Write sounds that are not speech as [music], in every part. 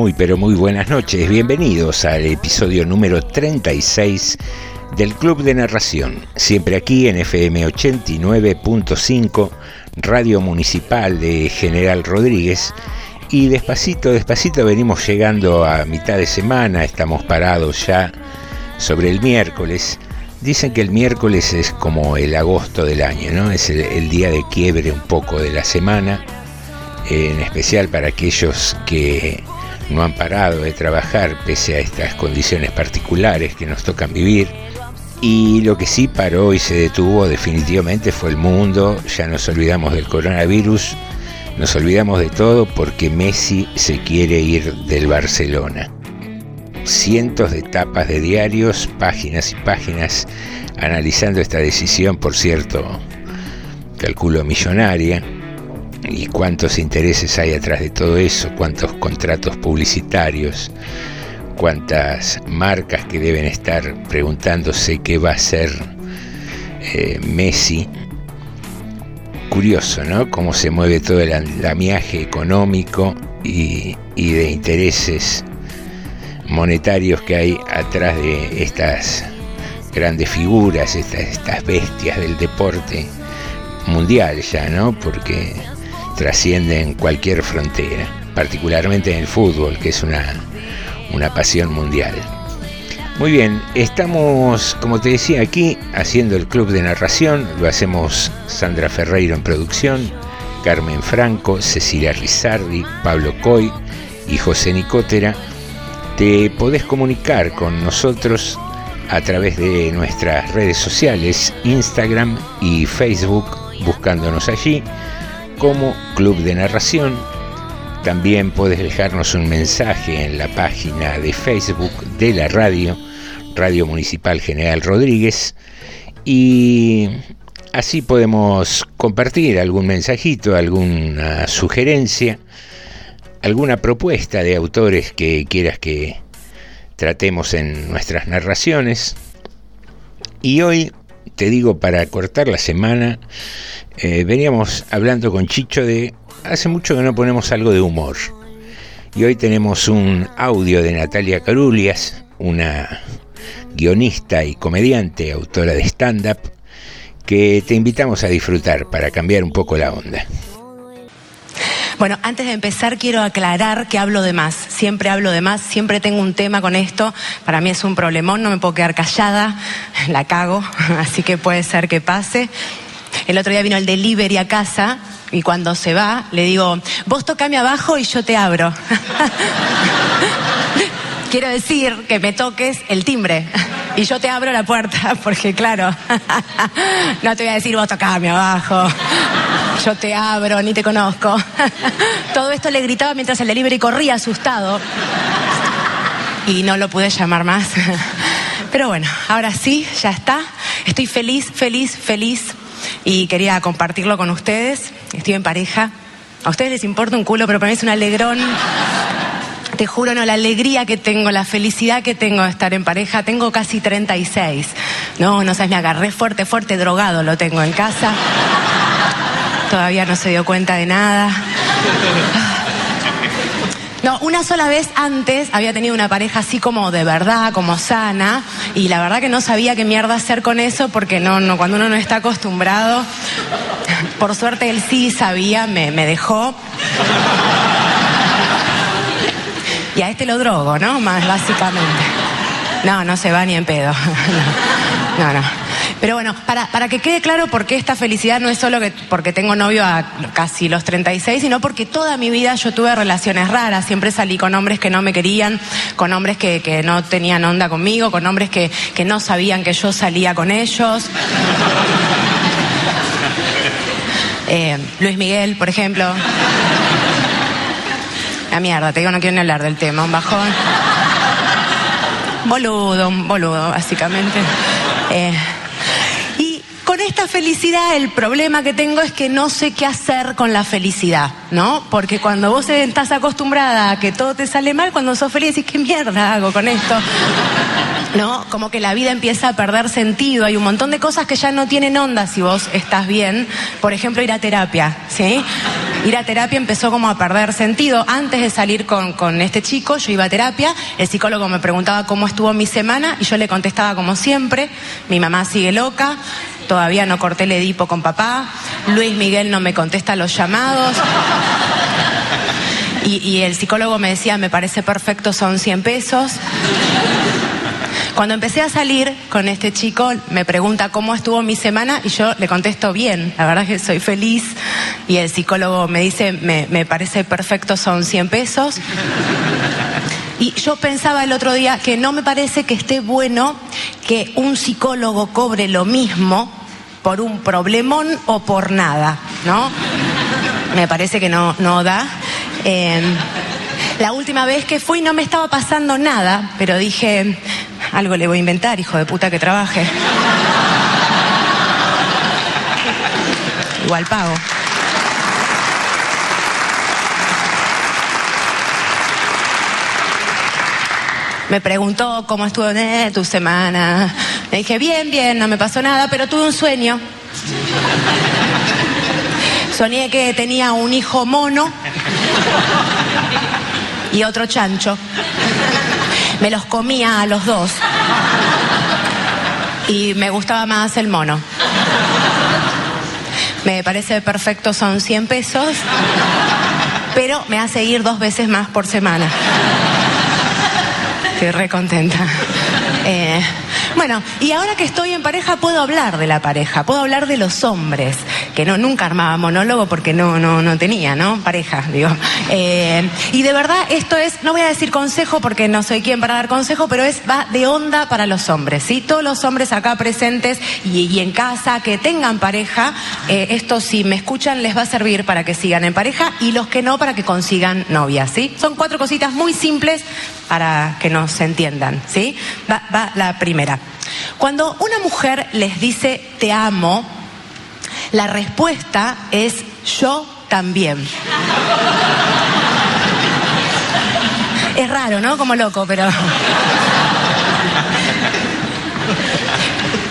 Muy pero muy buenas noches, bienvenidos al episodio número 36 del Club de Narración, siempre aquí en FM 89.5, Radio Municipal de General Rodríguez. Y despacito, despacito venimos llegando a mitad de semana, estamos parados ya sobre el miércoles. Dicen que el miércoles es como el agosto del año, ¿no? Es el, el día de quiebre un poco de la semana, en especial para aquellos que no han parado de trabajar pese a estas condiciones particulares que nos tocan vivir. Y lo que sí paró y se detuvo definitivamente fue el mundo, ya nos olvidamos del coronavirus, nos olvidamos de todo porque Messi se quiere ir del Barcelona. Cientos de tapas de diarios, páginas y páginas analizando esta decisión, por cierto, calculo millonaria, y cuántos intereses hay atrás de todo eso, cuántos contratos publicitarios, cuántas marcas que deben estar preguntándose qué va a hacer eh, Messi. Curioso, ¿no? Cómo se mueve todo el andamiaje económico y, de intereses monetarios que hay atrás de estas grandes figuras, estas, estas bestias del deporte mundial ya, ¿no? Porque trascienden cualquier frontera, particularmente en el fútbol, que es una, una pasión mundial. Muy bien, estamos, como te decía, aquí haciendo el club de narración, lo hacemos Sandra Ferreiro en producción, Carmen Franco, Cecilia Rizardi, Pablo Coy y José Nicotera. Te podés comunicar con nosotros a través de nuestras redes sociales, Instagram y Facebook, buscándonos allí como Club de Narración. También puedes dejarnos un mensaje en la página de Facebook de la radio, Radio Municipal General Rodríguez, y así podemos compartir algún mensajito, alguna sugerencia, alguna propuesta de autores que quieras que tratemos en nuestras narraciones. Y hoy, te digo, para cortar la semana, eh, veníamos hablando con Chicho de hace mucho que no ponemos algo de humor. Y hoy tenemos un audio de Natalia Carulias, una guionista y comediante, autora de stand-up, que te invitamos a disfrutar para cambiar un poco la onda. Bueno, antes de empezar quiero aclarar que hablo de más. Siempre hablo de más, siempre tengo un tema con esto. Para mí es un problemón, no me puedo quedar callada, [laughs] la cago, [laughs] así que puede ser que pase. El otro día vino el delivery a casa y cuando se va le digo, vos tocame abajo y yo te abro. [laughs] Quiero decir que me toques el timbre y yo te abro la puerta, porque claro, no te voy a decir vos tocame abajo, yo te abro, ni te conozco. [laughs] Todo esto le gritaba mientras el delivery corría asustado y no lo pude llamar más. [laughs] Pero bueno, ahora sí, ya está. Estoy feliz, feliz, feliz y quería compartirlo con ustedes. Estoy en pareja. A ustedes les importa un culo, pero para mí es un alegrón Te juro, no, la alegría que tengo, la felicidad que tengo de estar en pareja. Tengo casi 36. No, no sabes, me agarré fuerte, fuerte, drogado lo tengo en casa. Todavía no se dio cuenta de nada. No, una sola vez antes había tenido una pareja así como de verdad, como sana, y la verdad que no sabía qué mierda hacer con eso porque no, no, cuando uno no está acostumbrado, por suerte él sí sabía, me, me dejó. Y a este lo drogo, ¿no? Más básicamente. No, no se va ni en pedo. [laughs] No, no. Pero bueno, para, para que quede claro por qué esta felicidad no es solo que porque tengo novio a casi los 36, sino porque toda mi vida yo tuve relaciones raras. Siempre salí con hombres que no me querían, con hombres que, que no tenían onda conmigo, con hombres que, que no sabían que yo salía con ellos. [laughs] Eh, Luis Miguel, por ejemplo. La mierda, te digo, no quiero ni hablar del tema, un bajón. Boludo, un boludo, básicamente. Eh, esta felicidad, el problema que tengo es que no sé qué hacer con la felicidad, ¿no? Porque cuando vos estás acostumbrada a que todo te sale mal, cuando sos feliz decís, ¿qué mierda hago con esto? [laughs] ¿No? Como que la vida empieza a perder sentido. Hay un montón de cosas que ya no tienen onda si vos estás bien. Por ejemplo, ir a terapia, ¿sí? Ir a terapia empezó como a perder sentido. Antes de salir con, con este chico, yo iba a terapia, el psicólogo me preguntaba cómo estuvo mi semana y yo le contestaba como siempre, mi mamá sigue loca, todavía no corté el edipo con papá, Luis Miguel no me contesta los llamados. Y, el psicólogo me decía, me parece perfecto, son 100 pesos. Cuando empecé a salir con este chico, me pregunta cómo estuvo mi semana y yo le contesto bien, la verdad que soy feliz. Y el psicólogo me dice, me, me parece perfecto, son 100 pesos. Y yo pensaba el otro día que no me parece que esté bueno que un psicólogo cobre lo mismo por un problemón o por nada, ¿no? Me parece que no, no da. Eh, la última vez que fui no me estaba pasando nada, pero dije, algo le voy a inventar, hijo de puta que trabaje. Igual pago. Me preguntó cómo estuvo tu semana. Le dije, bien, bien, no me pasó nada, pero tuve un sueño. Soñé que tenía un hijo mono y otro chancho. Me los comía a los dos. Y me gustaba más el mono. Me parece perfecto, son 100 pesos, pero me hace ir dos veces más por semana. Estoy re contenta. Eh, bueno, y ahora que estoy en pareja puedo hablar de la pareja, puedo hablar de los hombres, no nunca armaba monólogo porque no no no tenía, ¿no? Pareja, digo. Eh, y de verdad esto es, no voy a decir consejo porque no soy quien para dar consejo, pero es va de onda para los hombres, ¿sí? Todos los hombres acá presentes y, y en casa que tengan pareja, eh, esto si me escuchan les va a servir para que sigan en pareja y los que no para que consigan novia, ¿sí? Son cuatro cositas muy simples para que nos entiendan, ¿sí? Va, va la primera. Cuando una mujer les dice te amo, la respuesta es yo también. Es raro, ¿no? Como loco, pero...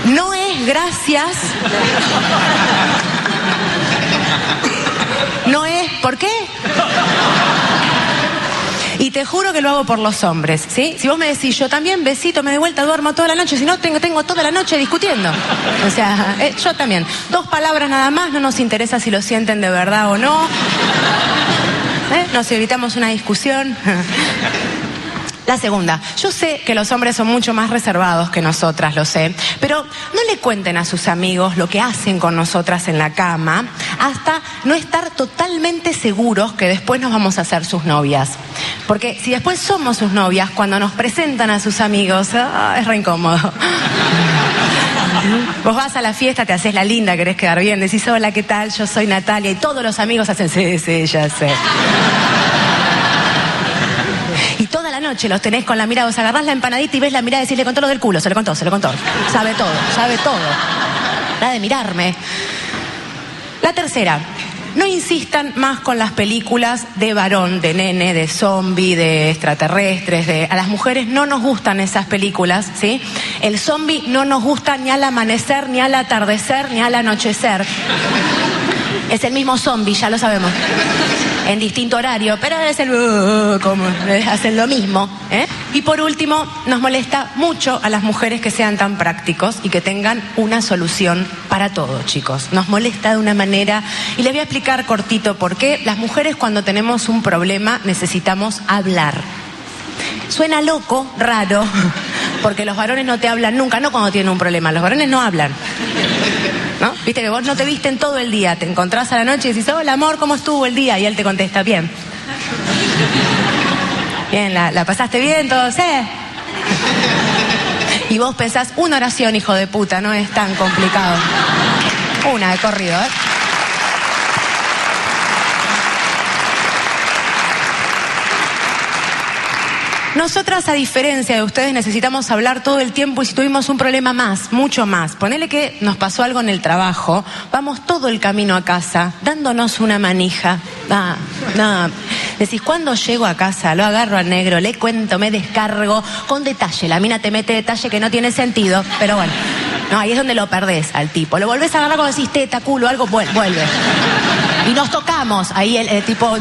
No es gracias. No es, ¿por qué? Y te juro que lo hago por los hombres, ¿sí? Si vos me decís, yo también, besito, me de vuelta, duermo toda la noche, si no, tengo, tengo toda la noche discutiendo. O sea, [laughs] eh, yo también. Dos palabras nada más, no nos interesa si lo sienten de verdad o no. ¿Eh? Nos evitamos una discusión. [laughs] La segunda, yo sé que los hombres son mucho más reservados que nosotras, lo sé, pero no le cuenten a sus amigos lo que hacen con nosotras en la cama hasta no estar totalmente seguros que después nos vamos a hacer sus novias. Porque si después somos sus novias, cuando nos presentan a sus amigos, ah, es re incómodo. Vos vas a la fiesta, te haces la linda, querés quedar bien, decís, hola, ¿qué tal? Yo soy Natalia, y todos los amigos hacen, sí, sí, ya sé. La noche los tenés con la mirada, os agarrás la empanadita y ves la mirada y decís, le contó lo del culo, se le contó, se le contó. Sabe todo, sabe todo. Nada de mirarme. La tercera, no insistan más con las películas de varón, de nene, de zombie, de extraterrestres, de a las mujeres no nos gustan esas películas, ¿sí? El zombie no nos gusta ni al amanecer, ni al atardecer, ni al anochecer. Es el mismo zombie, ya lo sabemos. En distinto horario, pero es el uh, como eh, hacen lo mismo. ¿eh? Y por último, nos molesta mucho a las mujeres que sean tan prácticos y que tengan una solución para todo, chicos. Nos molesta de una manera, y les voy a explicar cortito por qué las mujeres cuando tenemos un problema necesitamos hablar. Suena loco, raro, [laughs] porque los varones no te hablan nunca, no cuando tienen un problema, los varones no hablan. ¿No? Viste que vos no te visten todo el día, te encontrás a la noche y decís, hola amor, ¿cómo estuvo el día? Y él te contesta, bien. [laughs] Bien, ¿la, la pasaste bien? ¿Todo? Sí. Y vos pensás, una oración, hijo de puta, no es tan complicado. Una de corrido, ¿eh? Nosotras, a diferencia de ustedes, necesitamos hablar todo el tiempo y si tuvimos un problema más, mucho más, ponele que nos pasó algo en el trabajo, vamos todo el camino a casa dándonos una manija. Ah, no. Decís, ¿cuándo llego a casa? Lo agarro al negro, le cuento, me descargo con detalle. La mina te mete detalle que no tiene sentido, pero bueno. No, ahí es donde lo perdés al tipo. Lo volvés a agarrar cuando decís teta, culo, algo, vuel- vuelve. Y nos tocamos. Ahí el, el tipo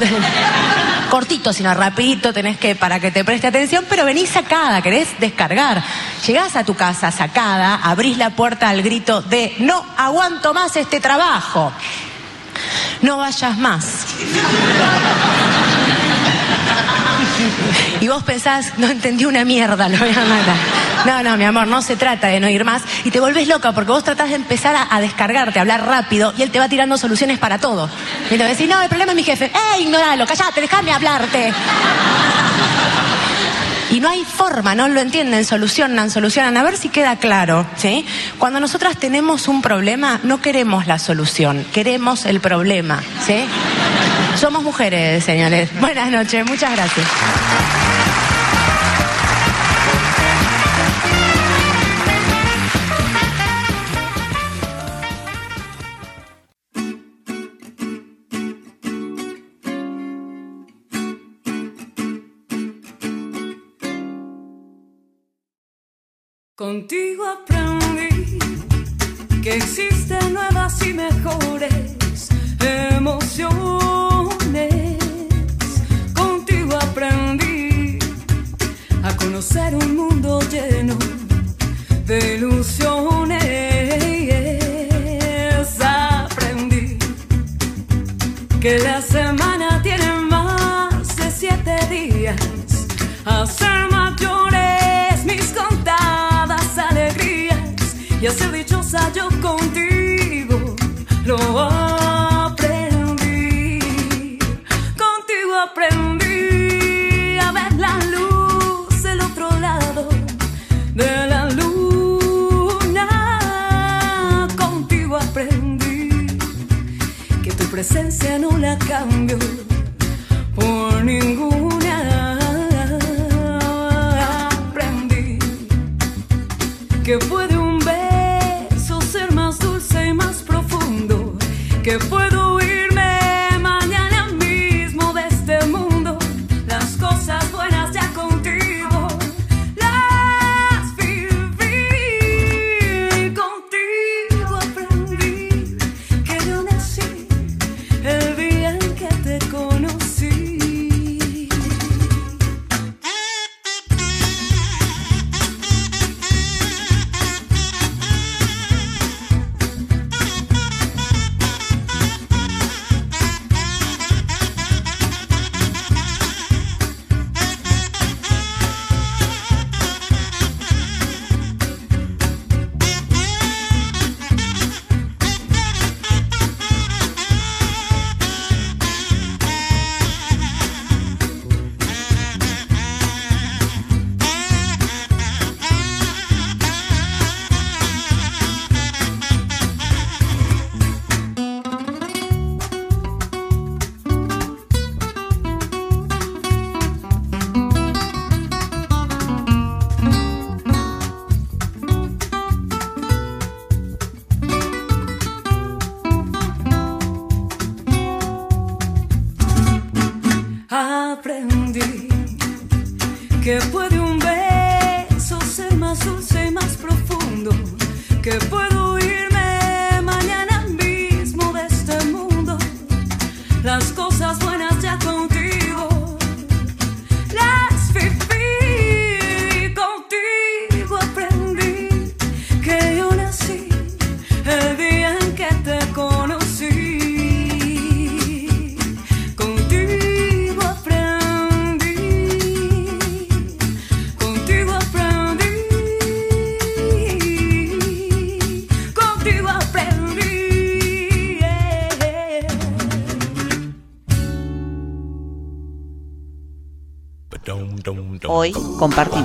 cortito, sino rapidito, tenés que, para que te preste atención, pero venís sacada, querés descargar. Llegás a tu casa sacada, abrís la puerta al grito de no aguanto más este trabajo. No vayas más. Y vos pensás, no entendí una mierda, lo voy a matar. No, no, mi amor, no se trata de no ir más. Y te volvés loca porque vos tratás de empezar a, a descargarte, a hablar rápido y él te va tirando soluciones para todo. Y te decís, no, el problema es mi jefe. ¡Eh, ignoralo! ¡Callate! ¡Déjame hablarte! Y no hay forma, no lo entienden, solucionan, solucionan. A ver si queda claro, ¿sí? Cuando nosotras tenemos un problema, no queremos la solución, queremos el problema, ¿sí? Somos mujeres, señores. Buenas noches, muchas gracias. Contigo aprendí que existen nuevas y mejores emociones. Contigo aprendí a conocer un mundo lleno de ilusiones. Aprendí que la semana tiene más de siete días. Hacer y hacer dichosa yo contigo. Lo aprendí. Contigo aprendí a ver la luz del otro lado de la luna. Contigo aprendí que tu presencia no la cambio por. Aprendí que puede un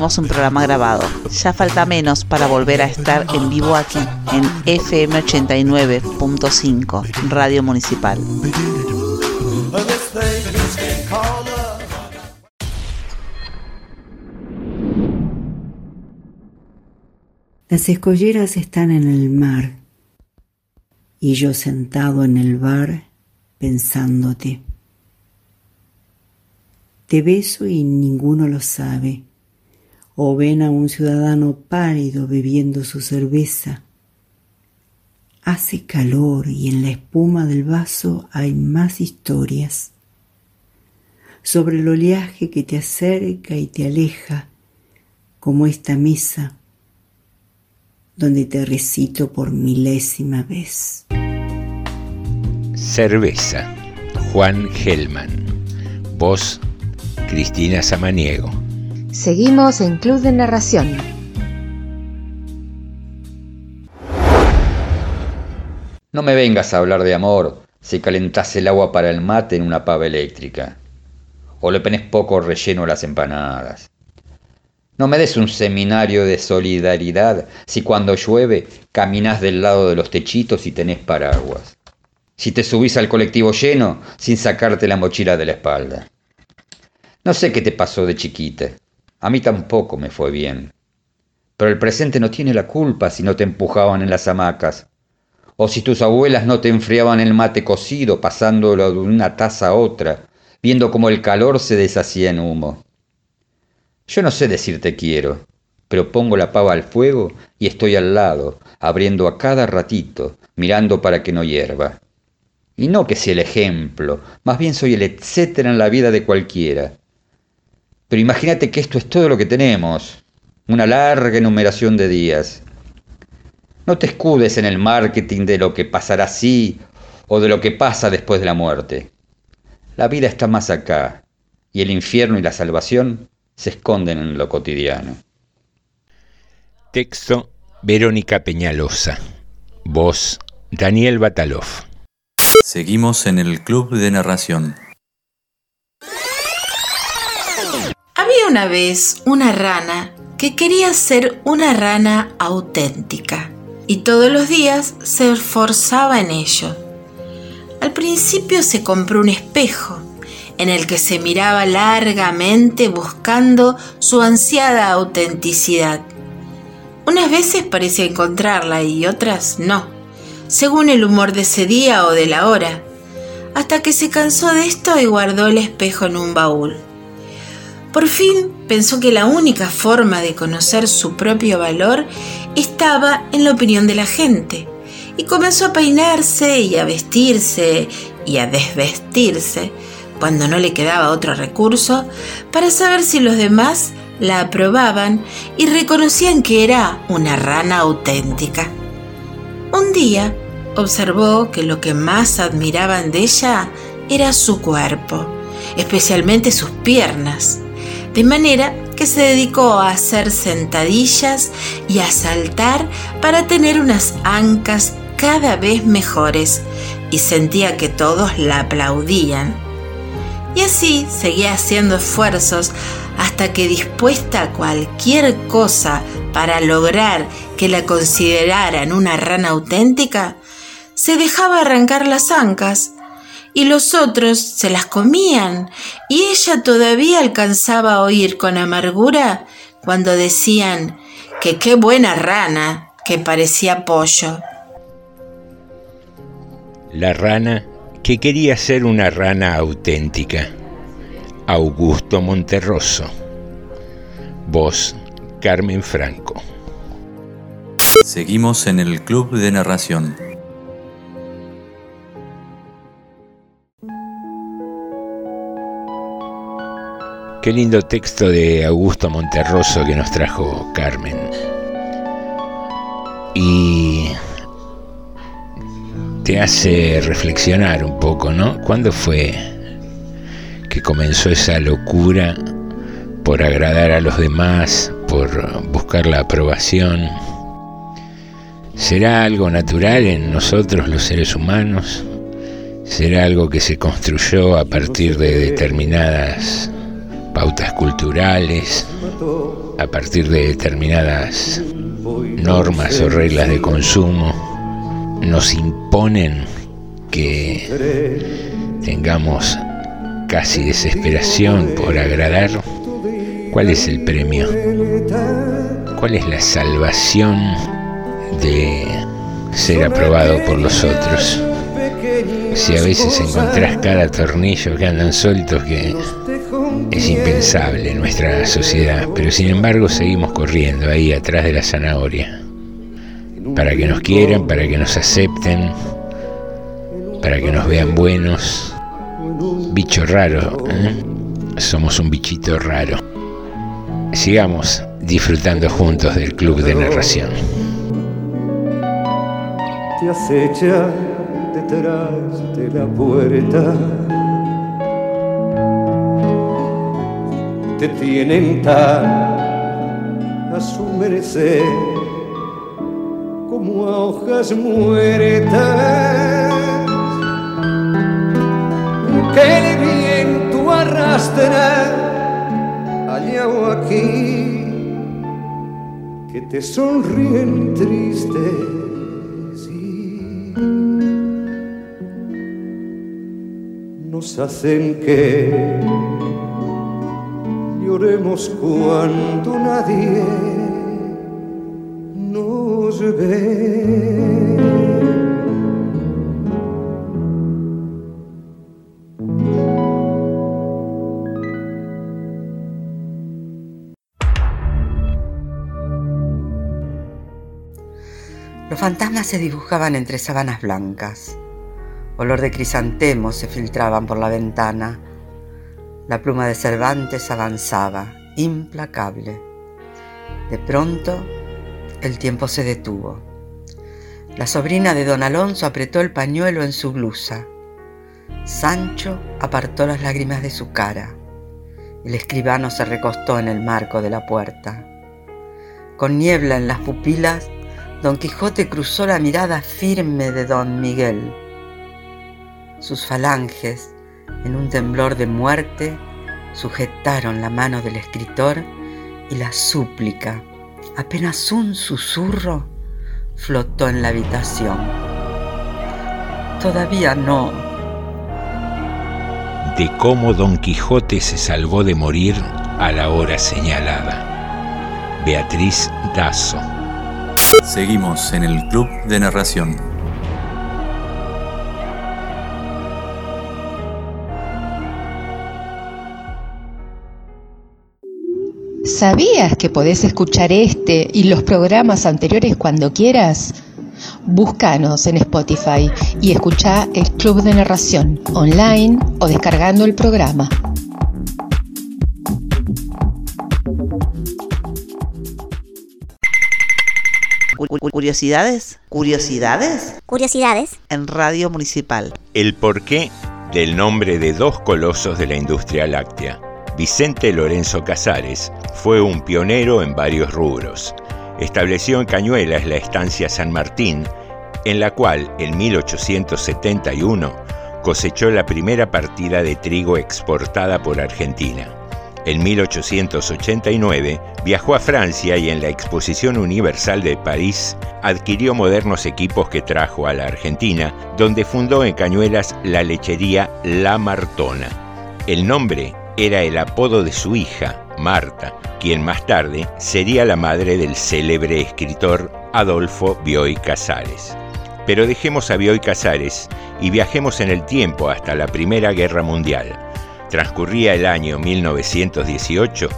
un programa grabado. Ya falta menos para volver a estar en vivo aquí, en FM 89.5, Radio Municipal. Las escolleras están en el mar y yo sentado en el bar pensándote. Te beso y ninguno lo sabe. O ven a un ciudadano pálido bebiendo su cerveza. Hace calor y en la espuma del vaso hay más historias. Sobre el oleaje que te acerca y te aleja, como esta mesa donde te recito por milésima vez. Cerveza, Juan Gelman. Voz, Cristina Samaniego. Seguimos en Club de Narración. No me vengas a hablar de amor si calentás el agua para el mate en una pava eléctrica. O le pones poco relleno a las empanadas. No me des un seminario de solidaridad si cuando llueve caminas del lado de los techitos y tenés paraguas. Si te subís al colectivo lleno sin sacarte la mochila de la espalda. No sé qué te pasó de chiquita. A mí tampoco me fue bien. Pero el presente no tiene la culpa si no te empujaban en las hamacas. O si tus abuelas no te enfriaban el mate cocido pasándolo de una taza a otra, viendo cómo el calor se deshacía en humo. Yo no sé decirte quiero, pero pongo la pava al fuego y estoy al lado, abriendo a cada ratito, mirando para que no hierva. Y no que sea el ejemplo, más bien soy el etcétera en la vida de cualquiera. Pero imagínate que esto es todo lo que tenemos, una larga enumeración de días. No te escudes en el marketing de lo que pasará así o de lo que pasa después de la muerte. La vida está más acá, y el infierno y la salvación se esconden en lo cotidiano. Texto, Verónica Peñalosa. Voz, Daniel Batalov. Seguimos en el Club de Narración. Una vez una rana que quería ser una rana auténtica y todos los días se esforzaba en ello. Al principio se compró un espejo en el que se miraba largamente buscando su ansiada autenticidad. Unas veces parecía encontrarla y otras no, según el humor de ese día o de la hora, hasta que se cansó de esto y guardó el espejo en un baúl. Por fin pensó que la única forma de conocer su propio valor estaba en la opinión de la gente y comenzó a peinarse y a vestirse y a desvestirse cuando no le quedaba otro recurso para saber si los demás la aprobaban y reconocían que era una rana auténtica. Un día observó que lo que más admiraban de ella era su cuerpo, especialmente sus piernas, de manera que se dedicó a hacer sentadillas y a saltar para tener unas ancas cada vez mejores y sentía que todos la aplaudían. Y así seguía haciendo esfuerzos hasta que dispuesta a cualquier cosa para lograr que la consideraran una rana auténtica, se dejaba arrancar las ancas y los otros se las comían y ella todavía alcanzaba a oír con amargura cuando decían que qué buena rana, que parecía pollo. La rana que quería ser una rana auténtica. Augusto Monterroso. Voz, Carmen Franco. Seguimos en el Club de Narración. Qué lindo texto de Augusto Monterroso que nos trajo Carmen. Y te hace reflexionar un poco, ¿no? ¿Cuándo fue que comenzó esa locura por agradar a los demás, por buscar la aprobación? ¿Será algo natural en nosotros los seres humanos? ¿Será algo que se construyó a partir de determinadas pautas culturales, a partir de determinadas normas o reglas de consumo, nos imponen que tengamos casi desesperación por agradar. ¿Cuál es el premio? ¿Cuál es la salvación de ser aprobado por los otros? Si a veces encontrás cada tornillo que andan sueltos que es impensable en nuestra sociedad, pero sin embargo seguimos corriendo ahí atrás de la zanahoria, para que nos quieran, para que nos acepten, para que nos vean buenos. Bicho raro, ¿eh? somos un bichito raro. Sigamos disfrutando juntos del club de narración. Te acecha detrás de la puerta te tienen tan a su merecer como a hojas muertas. Que el viento arrastra allá o aquí que te sonríen tristes y nos hacen que cuando nadie nos ve. Los fantasmas se dibujaban entre sábanas blancas. Olor de crisantemos se filtraban por la ventana la pluma de Cervantes avanzaba, implacable. De pronto, el tiempo se detuvo. La sobrina de don Alonso apretó el pañuelo en su blusa. Sancho apartó las lágrimas de su cara. El escribano se recostó en el marco de la puerta. Con niebla en las pupilas, don Quijote cruzó la mirada firme de don Miguel. Sus falanges en un temblor de muerte, sujetaron la mano del escritor y la súplica, apenas un susurro, flotó en la habitación. Todavía no. De cómo Don Quijote se salvó de morir a la hora señalada. Beatriz Dazo. Seguimos en el Club de Narración. ¿Sabías que podés escuchar este y los programas anteriores cuando quieras? Búscanos en Spotify y escucha el Club de Narración online o descargando el programa. Curiosidades, curiosidades, curiosidades en Radio Municipal. El porqué del nombre de dos colosos de la industria láctea Vicente Lorenzo Casares fue un pionero en varios rubros. Estableció en Cañuelas la estancia San Martín, en la cual en 1871 cosechó la primera partida de trigo exportada por Argentina. En 1889 viajó a Francia y en la Exposición Universal de París adquirió modernos equipos que trajo a la Argentina, donde fundó en Cañuelas la lechería La Martona. El nombre era el apodo de su hija, Marta, quien más tarde sería la madre del célebre escritor Adolfo Bioy Casares. Pero dejemos a Bioy Casares y viajemos en el tiempo hasta la Primera Guerra Mundial. Transcurría el año 1918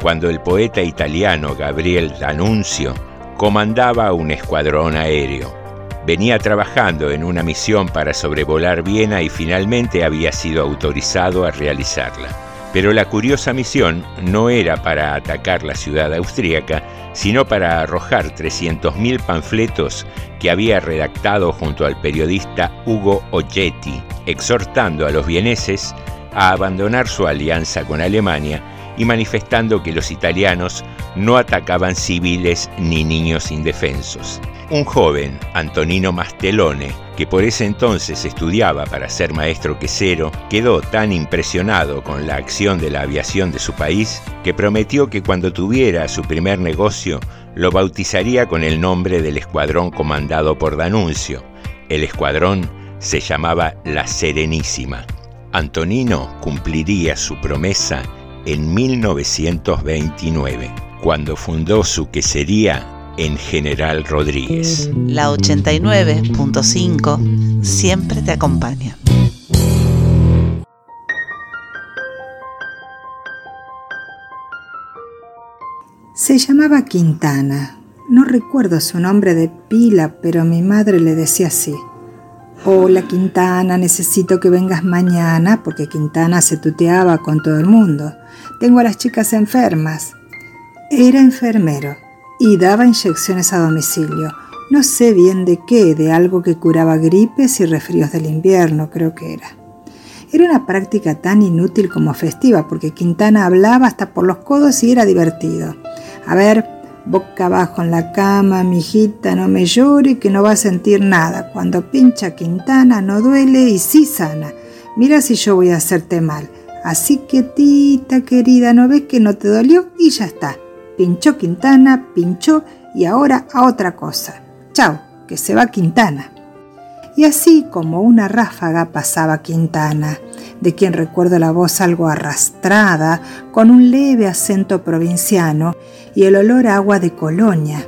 cuando el poeta italiano Gabriel D'Annunzio comandaba un escuadrón aéreo. Venía trabajando en una misión para sobrevolar Viena y finalmente había sido autorizado a realizarla. Pero la curiosa misión no era para atacar la ciudad austríaca, sino para arrojar 300.000 panfletos que había redactado junto al periodista Hugo Oggetti, exhortando a los vieneses a abandonar su alianza con Alemania y manifestando que los italianos no atacaban civiles ni niños indefensos. Un joven, Antonino Mastelone, que por ese entonces estudiaba para ser maestro quesero, quedó tan impresionado con la acción de la aviación de su país que prometió que cuando tuviera su primer negocio lo bautizaría con el nombre del escuadrón comandado por Danuncio. El escuadrón se llamaba La Serenísima. Antonino cumpliría su promesa en 1929, cuando fundó su quesería en General Rodríguez. La 89.5 siempre te acompaña. Se llamaba Quintana. No recuerdo su nombre de pila, pero mi madre le decía así. Hola Quintana, necesito que vengas mañana porque Quintana se tuteaba con todo el mundo. Tengo a las chicas enfermas. Era enfermero y daba inyecciones a domicilio. No sé bien de qué, de algo que curaba gripes y resfríos del invierno, creo que era. Era una práctica tan inútil como festiva, porque Quintana hablaba hasta por los codos y era divertido. A ver, boca abajo en la cama, mijita, no me llore que no va a sentir nada. Cuando pincha Quintana no duele y sí sana. Mira si yo voy a hacerte mal. Así quietita, querida, ¿no ves que no te dolió? Y ya está. Pinchó Quintana, pinchó y ahora a otra cosa. Chao, que se va Quintana. Y así como una ráfaga pasaba Quintana, de quien recuerdo la voz algo arrastrada, con un leve acento provinciano y el olor a agua de colonia.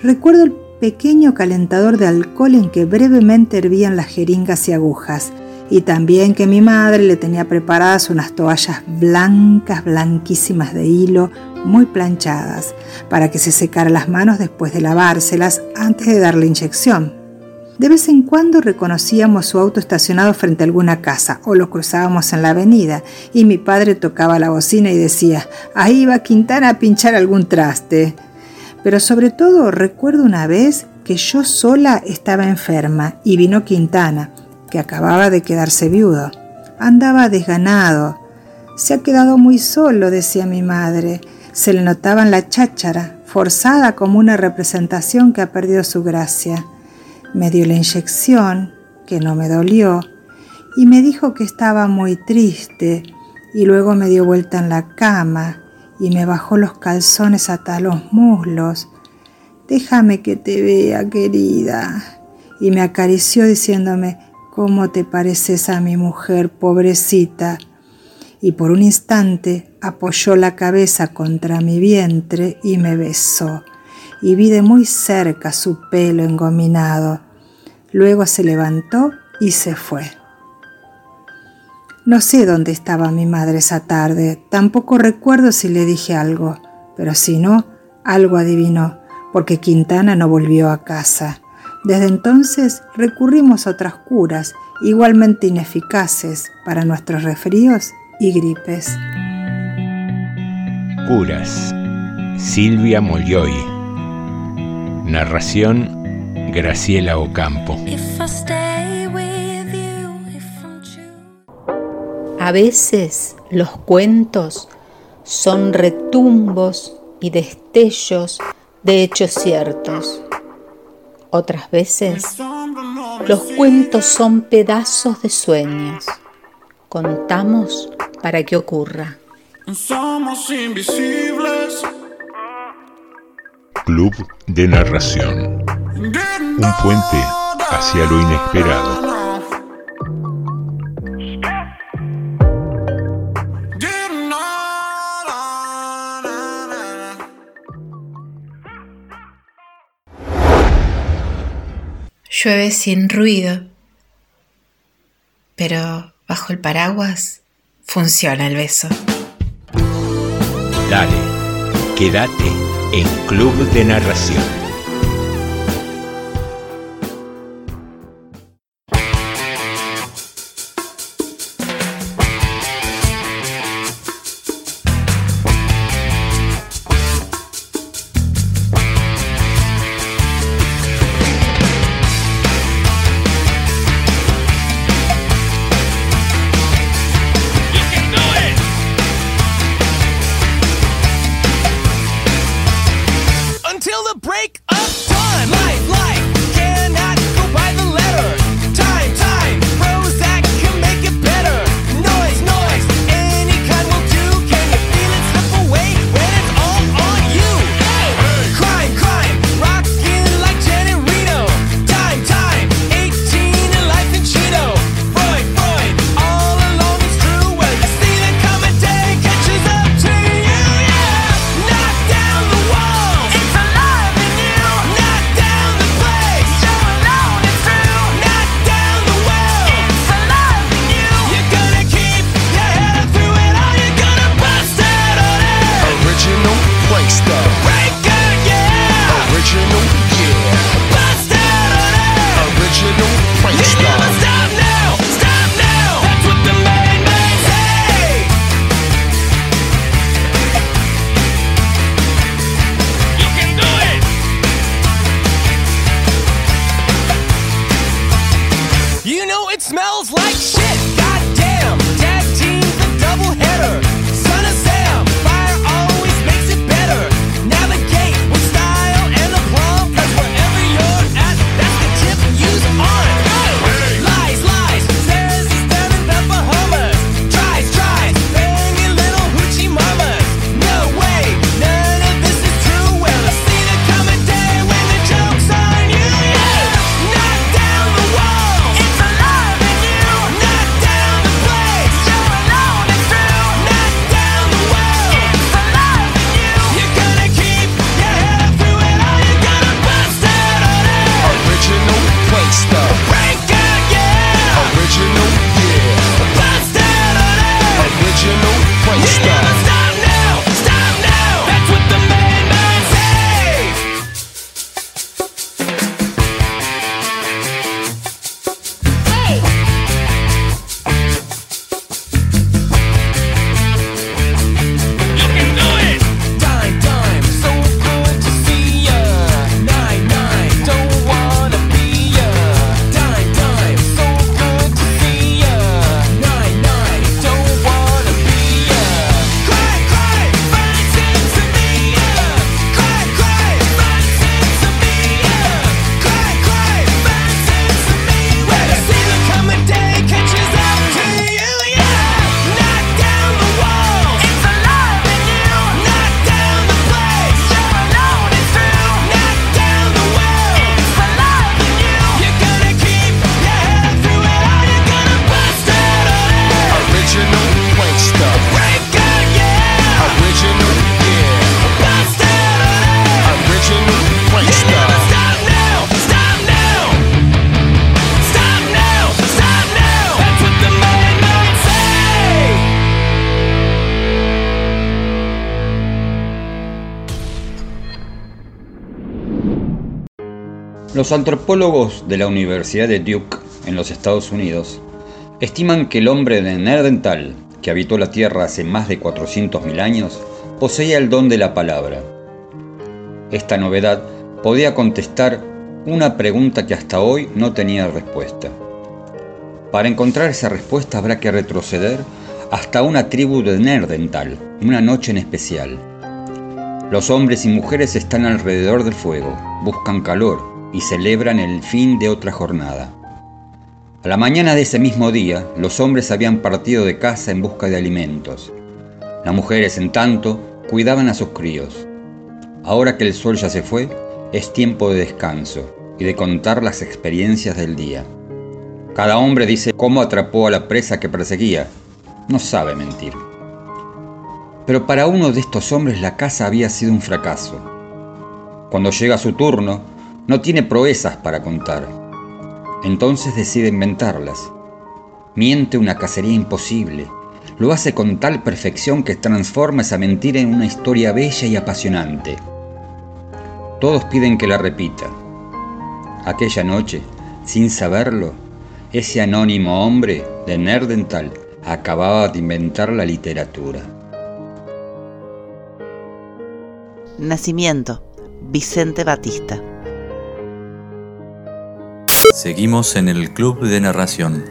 Recuerdo el pequeño calentador de alcohol en que brevemente hervían las jeringas y agujas, y también que mi madre le tenía preparadas unas toallas blancas, blanquísimas de hilo, muy planchadas, para que se secara las manos después de lavárselas antes de darle inyección. De vez en cuando reconocíamos su auto estacionado frente a alguna casa o lo cruzábamos en la avenida y mi padre tocaba la bocina y decía, ahí va Quintana a pinchar algún traste. Pero sobre todo recuerdo una vez que yo sola estaba enferma y vino Quintana, que acababa de quedarse viudo. Andaba desganado. Se ha quedado muy solo, decía mi madre. Se le notaba en la cháchara, forzada como una representación que ha perdido su gracia. Me dio la inyección, que no me dolió, y me dijo que estaba muy triste, y luego me dio vuelta en la cama y me bajó los calzones hasta los muslos. Déjame que te vea, querida. Y me acarició diciéndome, ¿cómo te pareces a mi mujer, pobrecita? Y por un instante apoyó la cabeza contra mi vientre y me besó y vi de muy cerca su pelo engominado. Luego se levantó y se fue. No sé dónde estaba mi madre esa tarde, tampoco recuerdo si le dije algo, pero si no, algo adivinó, porque Quintana no volvió a casa. Desde entonces recurrimos a otras curas, igualmente ineficaces para nuestros resfríos y gripes. Curas. Silvia Molloy. Narración Graciela Ocampo. A veces los cuentos son retumbos y destellos de hechos ciertos. Otras veces los cuentos son pedazos de sueños. Contamos para que ocurra. Somos invisibles. Club de Narración. Un puente hacia lo inesperado. Llueve sin ruido, pero bajo el paraguas funciona el beso. Dale, quédate en Club de Narración. Los antropólogos de la Universidad de Duke en los Estados Unidos estiman que el hombre de Nerdental, que habitó la Tierra hace más de 400.000 años, poseía el don de la palabra. Esta novedad podía contestar una pregunta que hasta hoy no tenía respuesta. Para encontrar esa respuesta habrá que retroceder hasta una tribu de Nerdental, una noche en especial. Los hombres y mujeres están alrededor del fuego, buscan calor y celebran el fin de otra jornada. A la mañana de ese mismo día, los hombres habían partido de casa en busca de alimentos. Las mujeres, en tanto, cuidaban a sus críos. Ahora que el sol ya se fue, es tiempo de descanso y de contar las experiencias del día. Cada hombre dice cómo atrapó a la presa que perseguía. No sabe mentir. Pero para uno de estos hombres la caza había sido un fracaso. Cuando llega su turno, no tiene proezas para contar. Entonces decide inventarlas. Miente una cacería imposible. Lo hace con tal perfección que transforma esa mentira en una historia bella y apasionante. Todos piden que la repita. Aquella noche, sin saberlo, ese anónimo hombre de Nerdental acababa de inventar la literatura. Nacimiento, Vicente Batista. Seguimos en el Club de Narración.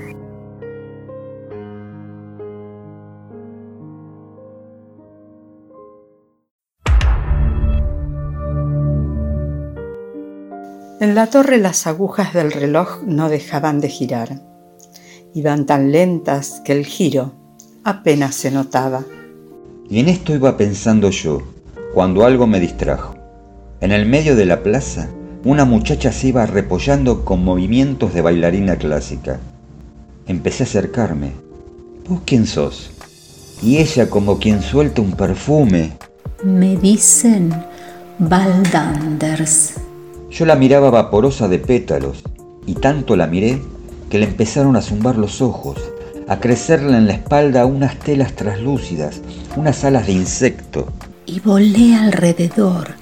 En la torre las agujas del reloj no dejaban de girar. Iban tan lentas que el giro apenas se notaba. Y en esto iba pensando yo, cuando algo me distrajo. En el medio de la plaza, una muchacha se iba repollando con movimientos de bailarina clásica. Empecé a acercarme. ¿Vos quién sos? Y ella como quien suelta un perfume. Me dicen Valdanders. Yo la miraba vaporosa de pétalos, y tanto la miré que le empezaron a zumbar los ojos, a crecerle en la espalda unas telas traslúcidas, unas alas de insecto. Y volé alrededor,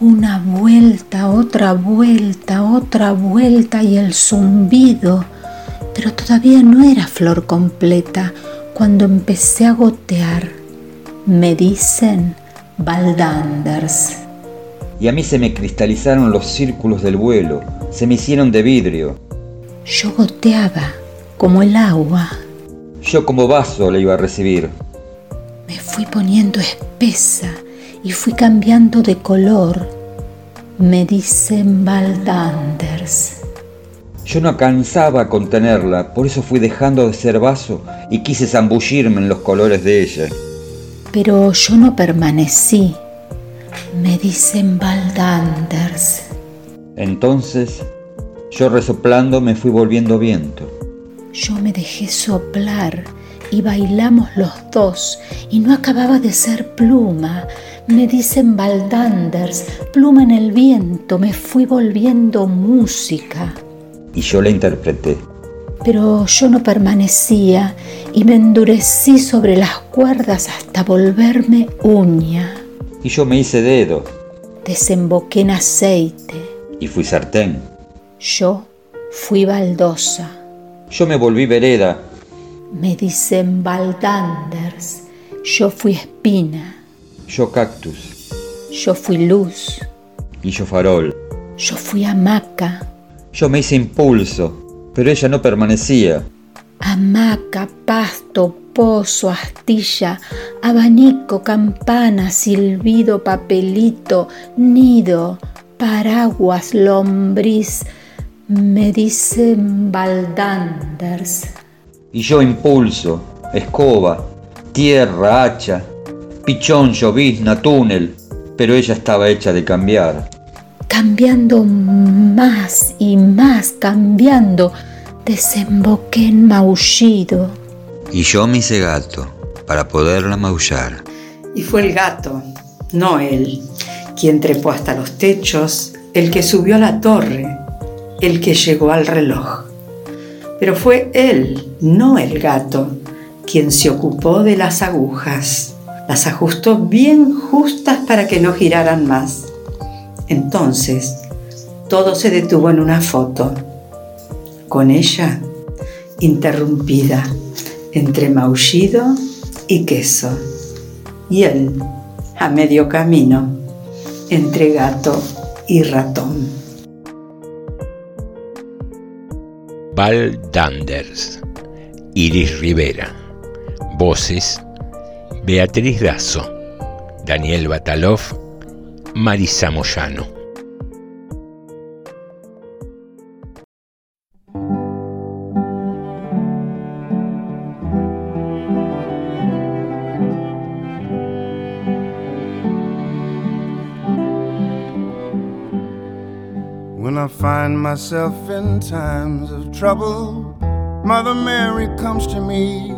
una vuelta, otra vuelta, otra vuelta y el zumbido. Pero todavía no era flor completa cuando empecé a gotear. Me dicen Valdanders. Y a mí se me cristalizaron los círculos del vuelo, se me hicieron de vidrio. Yo goteaba como el agua. Yo como vaso le iba a recibir. Me fui poniendo espesa y fui cambiando de color. Me dicen Valdanders. Yo no alcanzaba a contenerla, por eso fui dejando de ser vaso y quise zambullirme en los colores de ella. Pero yo no permanecí. Me dicen Valdanders. Entonces, yo resoplando me fui volviendo viento. Yo me dejé soplar y bailamos los dos y no acababa de ser pluma. Me dicen Valdanders, pluma en el viento, me fui volviendo música. Y yo la interpreté. Pero yo no permanecía y me endurecí sobre las cuerdas hasta volverme uña. Y yo me hice dedo. Desemboqué en aceite. Y fui sartén. Yo fui baldosa. Yo me volví vereda. Me dicen Valdanders. Yo fui espina. Yo cactus. Yo fui luz. Y yo farol. Yo fui hamaca. Yo me hice impulso, pero ella no permanecía. Hamaca, pasto, pozo, astilla, abanico, campana, silbido, papelito, nido, paraguas, lombriz. Me dicen Valdanders. Y yo impulso, escoba, tierra, hacha, pichón, llovizna, túnel, pero ella estaba hecha de cambiar. Cambiando más y más, cambiando, desemboqué en maullido. Y yo me hice gato para poderla maullar. Y fue el gato, no él, quien trepó hasta los techos, el que subió a la torre, el que llegó al reloj. Pero fue él, no el gato, quien se ocupó de las agujas. Las ajustó bien justas para que no giraran más. Entonces, todo se detuvo en una foto, con ella interrumpida entre maullido y queso, y él a medio camino entre gato y ratón. Val Danders, Iris Rivera, voces Beatriz Dazo, Daniel Batalov, Marisa Moyano. When I find myself in times of trouble, Mother Mary comes to me,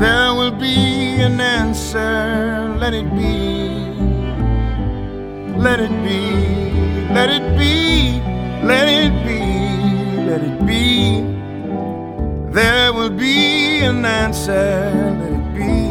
There will be an answer, let it be. Let it be, let it be, let it be, let it be. There will be an answer, let it be.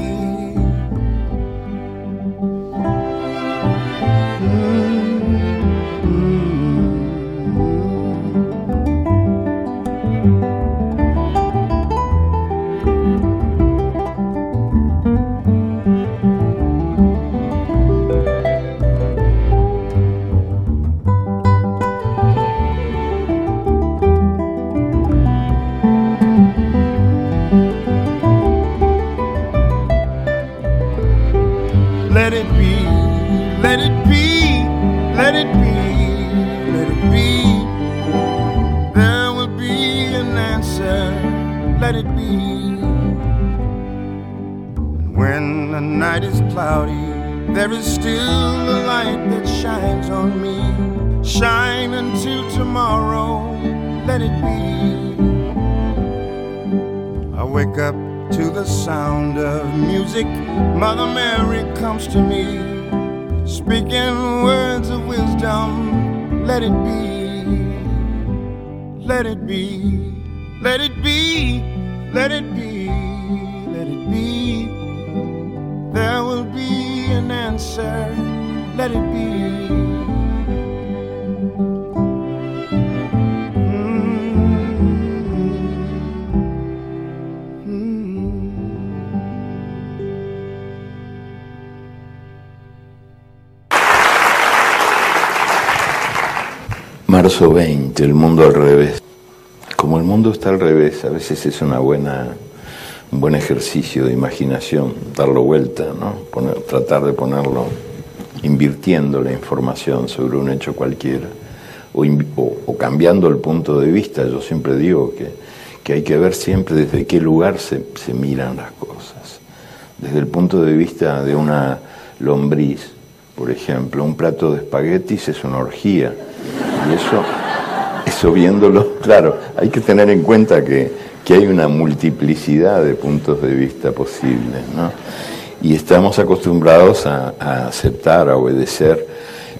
The sound of music. Mother Mary comes to me, speaking words of wisdom. Let it be, let it be, let it be, el mundo al revés. Como el mundo está al revés, a veces es una buena, un buen ejercicio de imaginación, darlo vuelta, ¿no? Tratar de ponerlo, invirtiendo la información sobre un hecho cualquiera, o- o cambiando el punto de vista. Yo siempre digo que, que hay que ver siempre desde qué lugar se, se miran las cosas. Desde el punto de vista de una lombriz, por ejemplo, un plato de espaguetis es una orgía. Y eso, eso viéndolo, [laughs] claro, hay que tener en cuenta que, que hay una multiplicidad de puntos de vista posibles, ¿no? Y estamos acostumbrados a, a aceptar, a obedecer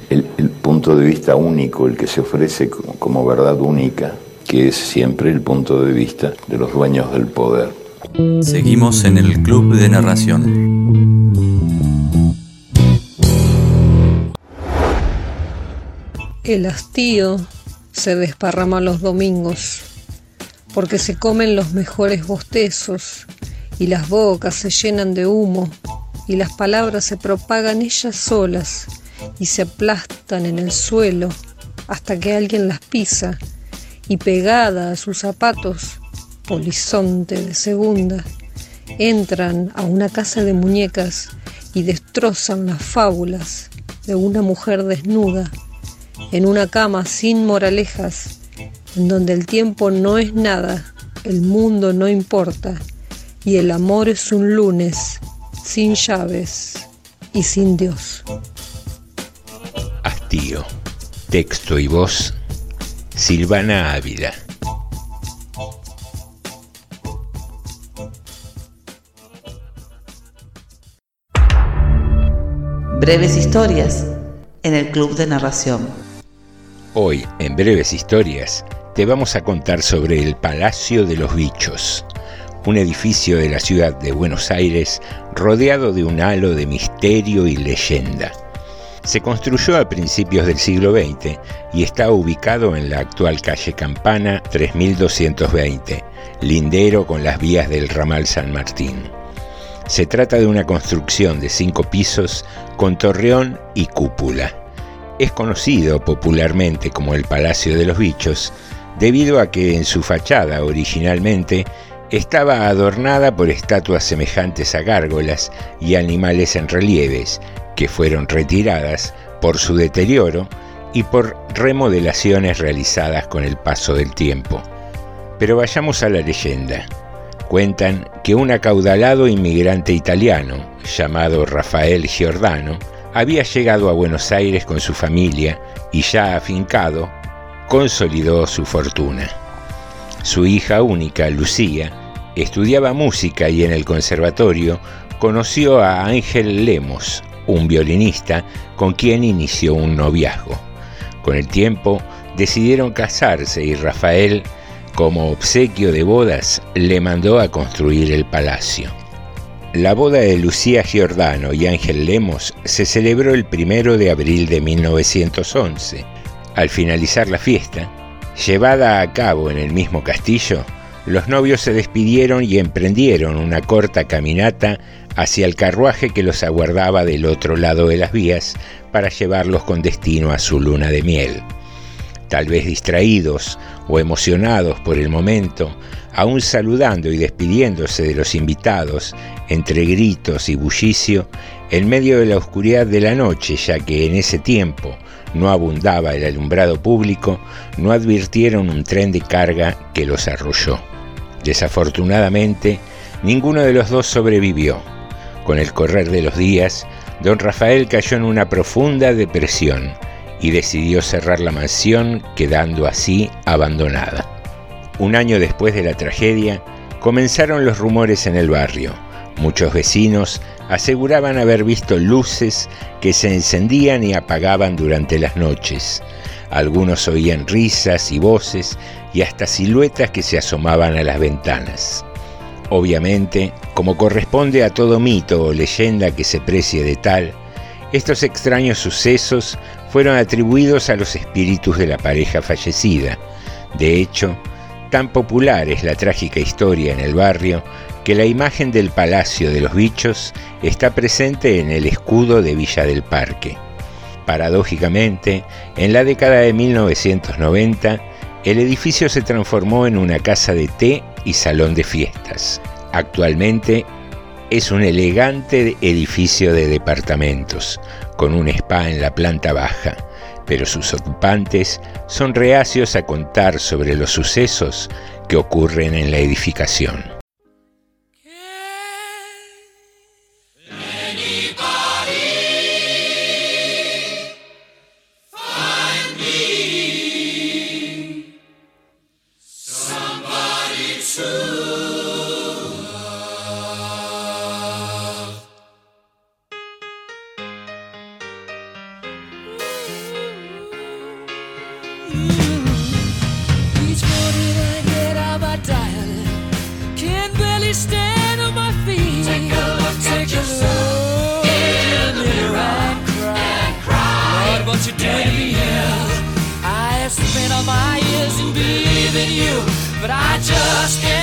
el, el punto de vista único, el que se ofrece como, como verdad única, que es siempre el punto de vista de los dueños del poder. Seguimos en el Club de Narración. El hastío se desparrama los domingos, porque se comen los mejores bostezos y las bocas se llenan de humo y las palabras se propagan ellas solas y se aplastan en el suelo hasta que alguien las pisa y pegada a sus zapatos, polizonte de segunda, entran a una casa de muñecas y destrozan las fábulas de una mujer desnuda en una cama sin moralejas, en donde el tiempo no es nada, el mundo no importa, y el amor es un lunes sin llaves y sin Dios. Hastío. Texto y voz. Silvana Ávila. Breves historias en el Club de Narración. Hoy, en breves historias, te vamos a contar sobre el Palacio de los Bichos, un edificio de la ciudad de Buenos Aires rodeado de un halo de misterio y leyenda. Se construyó a principios del siglo XX y está ubicado en la actual calle Campana 3220, lindero con las vías del ramal San Martín. Se trata de una construcción de cinco pisos con torreón y cúpula. Es conocido popularmente como el Palacio de los Bichos debido a que en su fachada originalmente estaba adornada por estatuas semejantes a gárgolas y animales en relieves que fueron retiradas por su deterioro y por remodelaciones realizadas con el paso del tiempo. Pero vayamos a la leyenda. Cuentan que un acaudalado inmigrante italiano, llamado Rafael Giordano, había llegado a Buenos Aires con su familia y ya afincado, consolidó su fortuna. Su hija única, Lucía, estudiaba música y en el conservatorio conoció a Ángel Lemos, un violinista con quien inició un noviazgo. Con el tiempo decidieron casarse y Rafael, como obsequio de bodas, le mandó a construir el palacio. La boda de Lucía Giordano y Ángel Lemos se celebró el primero de abril de 1911. Al finalizar la fiesta, llevada a cabo en el mismo castillo, los novios se despidieron y emprendieron una corta caminata hacia el carruaje que los aguardaba del otro lado de las vías para llevarlos con destino a su luna de miel. Tal vez distraídos o emocionados por el momento, aún saludando y despidiéndose de los invitados entre gritos y bullicio, en medio de la oscuridad de la noche, ya que en ese tiempo no abundaba el alumbrado público, no advirtieron un tren de carga que los arrolló. Desafortunadamente, ninguno de los dos sobrevivió. Con el correr de los días, don Rafael cayó en una profunda depresión y decidió cerrar la mansión, quedando así abandonada. Un año después de la tragedia, comenzaron los rumores en el barrio. Muchos vecinos aseguraban haber visto luces que se encendían y apagaban durante las noches. Algunos oían risas y voces y hasta siluetas que se asomaban a las ventanas. Obviamente, como corresponde a todo mito o leyenda que se precie de tal, estos extraños sucesos fueron atribuidos a los espíritus de la pareja fallecida. De hecho, tan popular es la trágica historia en el barrio que la imagen del Palacio de los Bichos está presente en el escudo de Villa del Parque. Paradójicamente, en la década de 1990, el edificio se transformó en una casa de té y salón de fiestas. Actualmente es un elegante edificio de departamentos, con un spa en la planta baja, pero sus ocupantes son reacios a contar sobre los sucesos que ocurren en la edificación. Just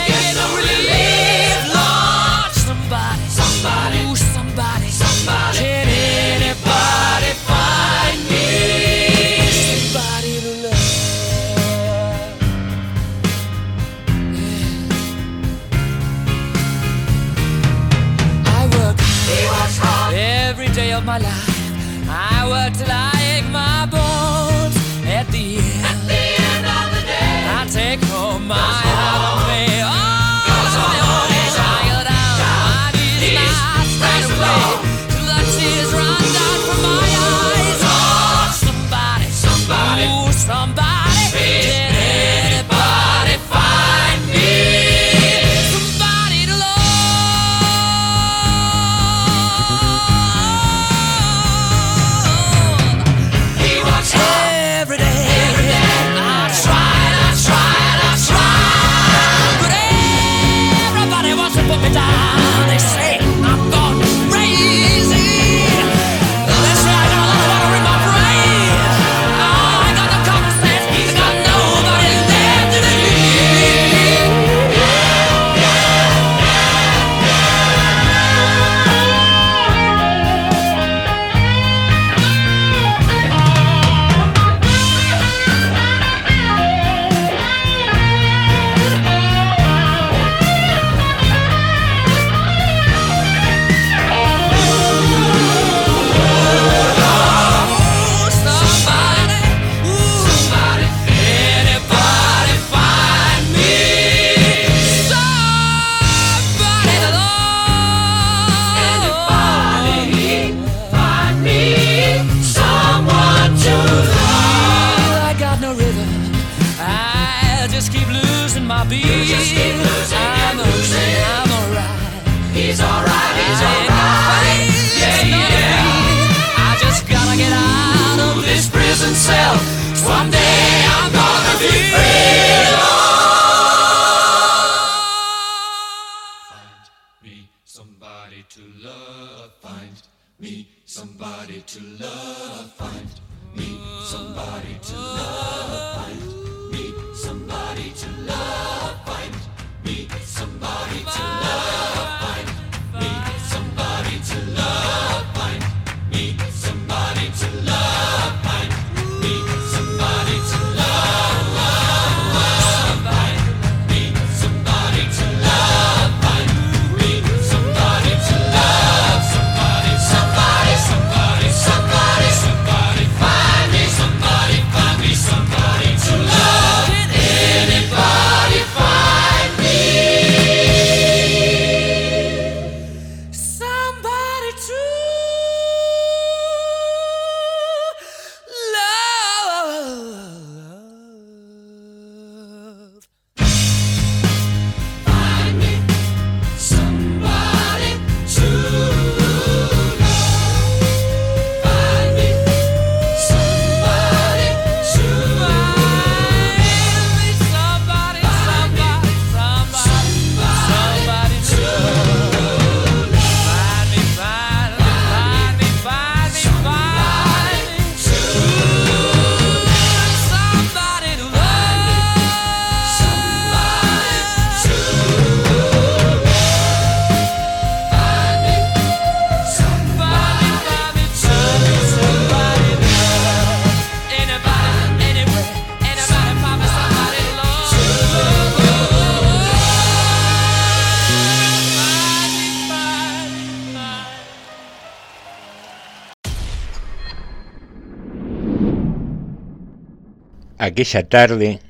Aquella tarde,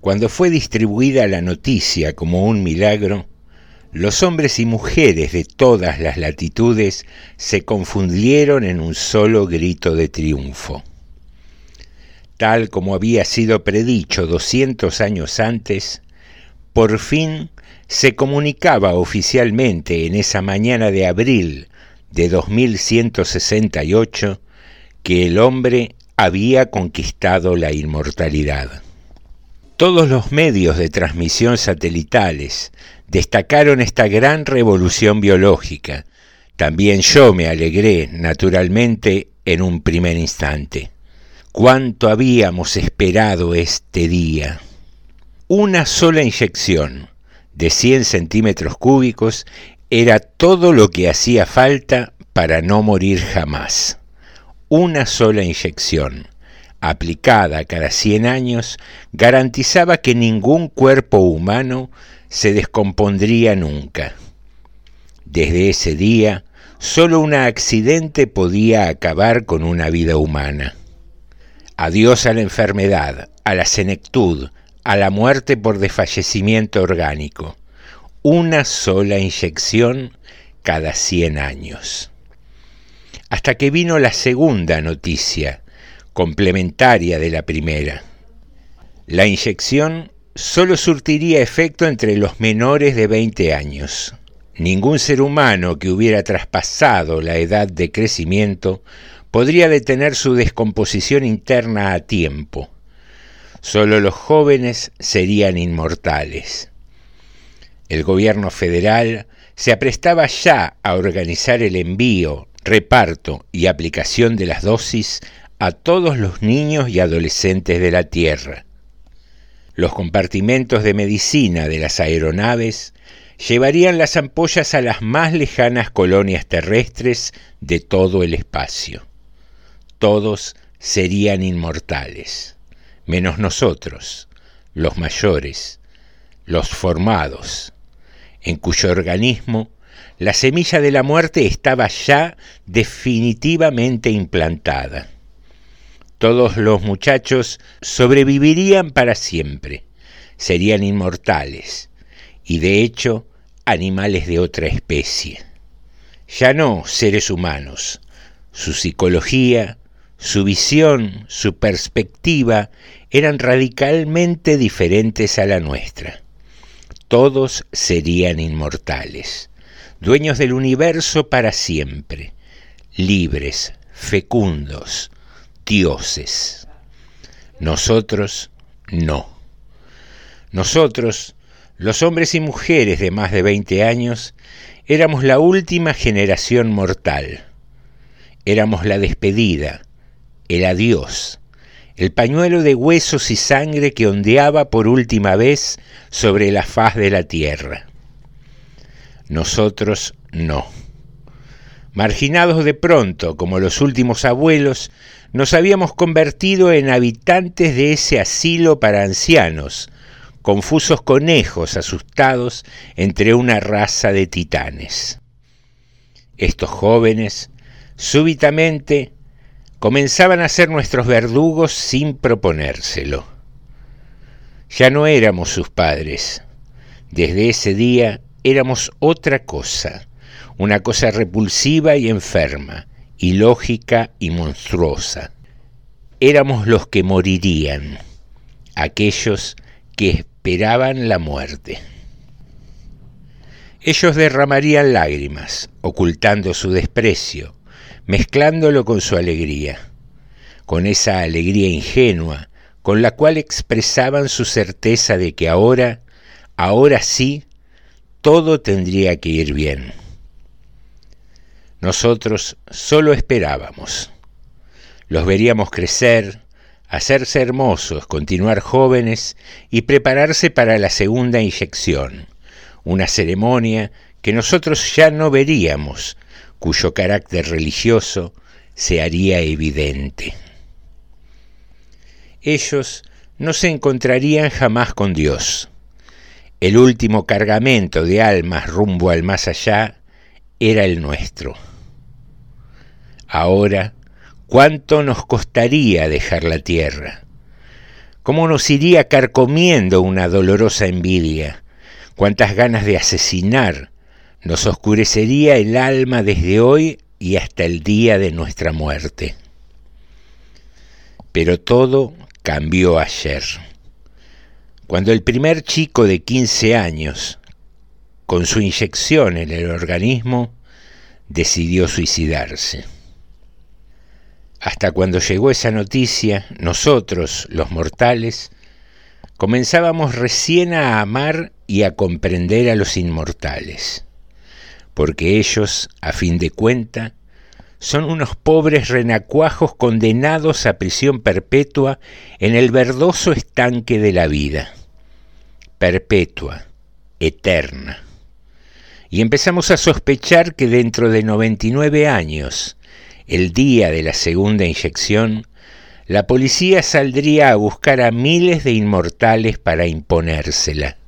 cuando fue distribuida la noticia como un milagro, los hombres y mujeres de todas las latitudes se confundieron en un solo grito de triunfo. Tal como había sido predicho 200 años antes, por fin se comunicaba oficialmente en esa mañana de abril de 2168 que el hombre había conquistado la inmortalidad. Todos los medios de transmisión satelitales destacaron esta gran revolución biológica. También yo me alegré, naturalmente, en un primer instante. Cuánto habíamos esperado este día. Una sola inyección de 100 centímetros cúbicos era todo lo que hacía falta para no morir jamás. Una sola inyección, aplicada cada 100 años, garantizaba que ningún cuerpo humano se descompondría nunca. Desde ese día, solo un accidente podía acabar con una vida humana. Adiós a la enfermedad, a la senectud, a la muerte por desfallecimiento orgánico. Una sola inyección cada 100 años. Hasta que vino la segunda noticia, complementaria de la primera. La inyección solo surtiría efecto entre los menores de 20 años. Ningún ser humano que hubiera traspasado la edad de crecimiento podría detener su descomposición interna a tiempo. Solo los jóvenes serían inmortales. El gobierno federal se aprestaba ya a organizar el envío, reparto y aplicación de las dosis a todos los niños y adolescentes de la Tierra. Los compartimentos de medicina de las aeronaves llevarían las ampollas a las más lejanas colonias terrestres de todo el espacio. Todos serían inmortales, menos nosotros, los mayores, los formados, en cuyo organismo la semilla de la muerte estaba ya definitivamente implantada. Todos los muchachos sobrevivirían para siempre, serían inmortales y de hecho animales de otra especie. Ya no seres humanos, su psicología, su visión, su perspectiva eran radicalmente diferentes a la nuestra. todos serían inmortales, dueños del universo para siempre, libres, fecundos, dioses. Nosotros no. Nosotros, los hombres y mujeres de más de 20 años, éramos la última generación mortal. Éramos la despedida, el adiós, el pañuelo de huesos y sangre que ondeaba por última vez sobre la faz de la tierra. Nosotros no. Marginados de pronto, como los últimos abuelos, nos habíamos convertido en habitantes de ese asilo para ancianos, confusos conejos asustados entre una raza de titanes. Estos jóvenes, súbitamente, comenzaban a ser nuestros verdugos sin proponérselo. Ya no éramos sus padres. Desde ese día éramos otra cosa, una cosa repulsiva y enferma, ilógica y monstruosa. Éramos los que morirían, aquellos que esperaban la muerte. Ellos derramarían lágrimas, ocultando su desprecio, mezclándolo con su alegría, con esa alegría ingenua con la cual expresaban su certeza de que ahora, ahora sí, todo tendría que ir bien. Nosotros solo esperábamos. Los veríamos crecer, hacerse hermosos, continuar jóvenes y prepararse para la segunda inyección, una ceremonia que nosotros ya no veríamos, cuyo carácter religioso se haría evidente. Ellos no se encontrarían jamás con Dios. El último cargamento de almas rumbo al más allá era el nuestro. Ahora, ¿cuánto nos costaría dejar la tierra? ¿Cómo nos iría carcomiendo una dolorosa envidia? ¿Cuántas ganas de asesinar nos oscurecería el alma desde hoy y hasta el día de nuestra muerte. Pero todo cambió ayer, cuando el primer chico de 15 años, con su inyección en el organismo, decidió suicidarse. Hasta cuando llegó esa noticia, nosotros, los mortales, comenzábamos recién a amar y a comprender a los inmortales porque ellos, a fin de cuenta, son unos pobres renacuajos condenados a prisión perpetua en el verdoso estanque de la vida. Perpetua, eterna. Y empezamos a sospechar que dentro de 99 años, el día de la segunda inyección, la policía saldría a buscar a miles de inmortales para imponérsela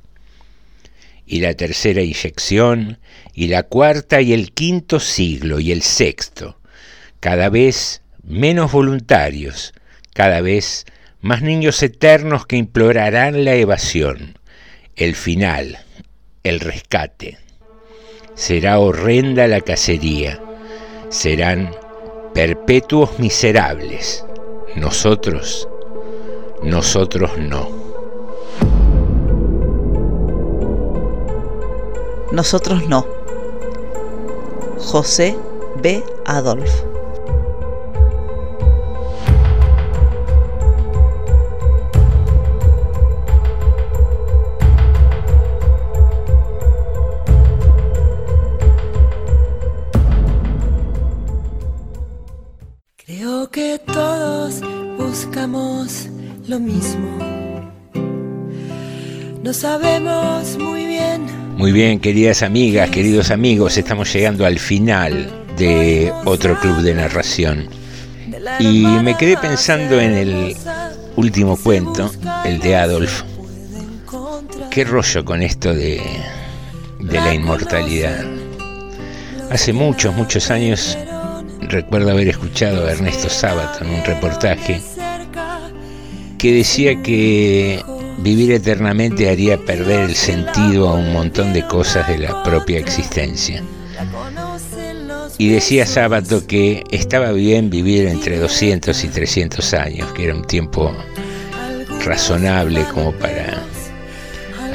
y la tercera inyección, y la cuarta y el quinto siglo y el sexto, cada vez menos voluntarios, cada vez más niños eternos que implorarán la evasión, el final, el rescate. Será horrenda la cacería, serán perpetuos miserables. Nosotros, nosotros no. Nosotros no. José B. Adolf. Buscamos lo mismo. No sabemos muy bien muy bien, queridas amigas, queridos amigos, estamos llegando al final de otro club de narración. Y me quedé pensando en el último cuento, el de Adolf. Qué rollo con esto de, de la inmortalidad. Hace muchos, muchos años recuerdo haber escuchado a Ernesto Sábato en un reportaje que decía que vivir eternamente haría perder el sentido a un montón de cosas de la propia existencia. Y decía Sábato que estaba bien vivir entre 200 y 300 años, que era un tiempo razonable como para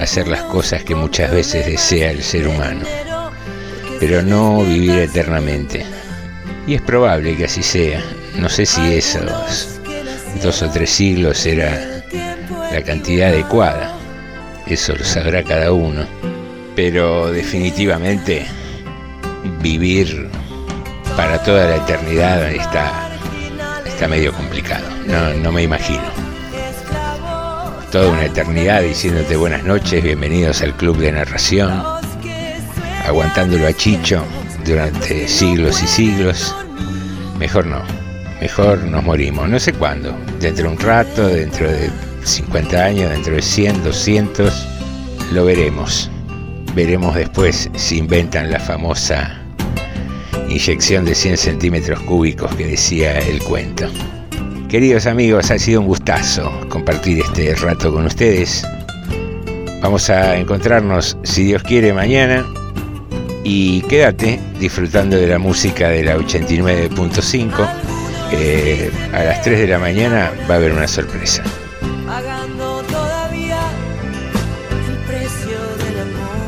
hacer las cosas que muchas veces desea el ser humano, pero no vivir eternamente. Y es probable que así sea. No sé si esos dos o tres siglos era la cantidad adecuada. Eso lo sabrá cada uno. Pero definitivamente vivir para toda la eternidad está, está medio complicado. No, no me imagino. Toda una eternidad diciéndote buenas noches, bienvenidos al club de narración, aguantándolo a Chicho durante siglos y siglos. Mejor no, mejor nos morimos, no sé cuándo, dentro de un rato, dentro de 50 años, dentro de 100, 200, lo veremos. Veremos después si inventan la famosa inyección de 100 centímetros cúbicos que decía el cuento. Queridos amigos, ha sido un gustazo compartir este rato con ustedes. Vamos a encontrarnos, si Dios quiere, mañana. Y quédate disfrutando de la música de la 89.5. Eh, a las 3 de la mañana va a haber una sorpresa. pagando todavía el precio del amor.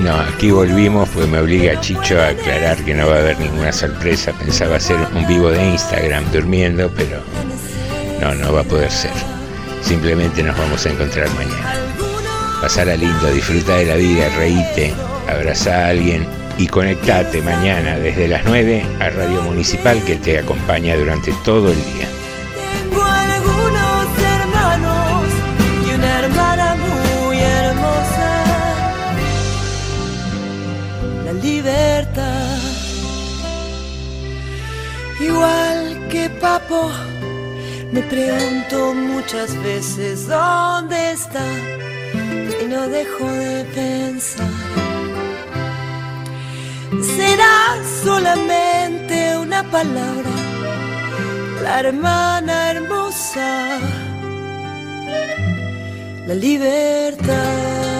No, aquí volvimos, pues me obliga Chicho a aclarar que no va a haber ninguna sorpresa. Pensaba hacer un vivo de Instagram durmiendo, pero no, no va a poder ser. Simplemente nos vamos a encontrar mañana. Pasará lindo, disfruta de la vida, reíte, abraza a alguien y conectate mañana desde las 9 a Radio Municipal que te acompaña durante todo el día. Tengo algunos hermanos y una hermana muy hermosa. La libertad, igual que Papo, me pregunto muchas veces dónde está y no dejo de pensar. Será solamente una palabra la hermana hermosa, la libertad.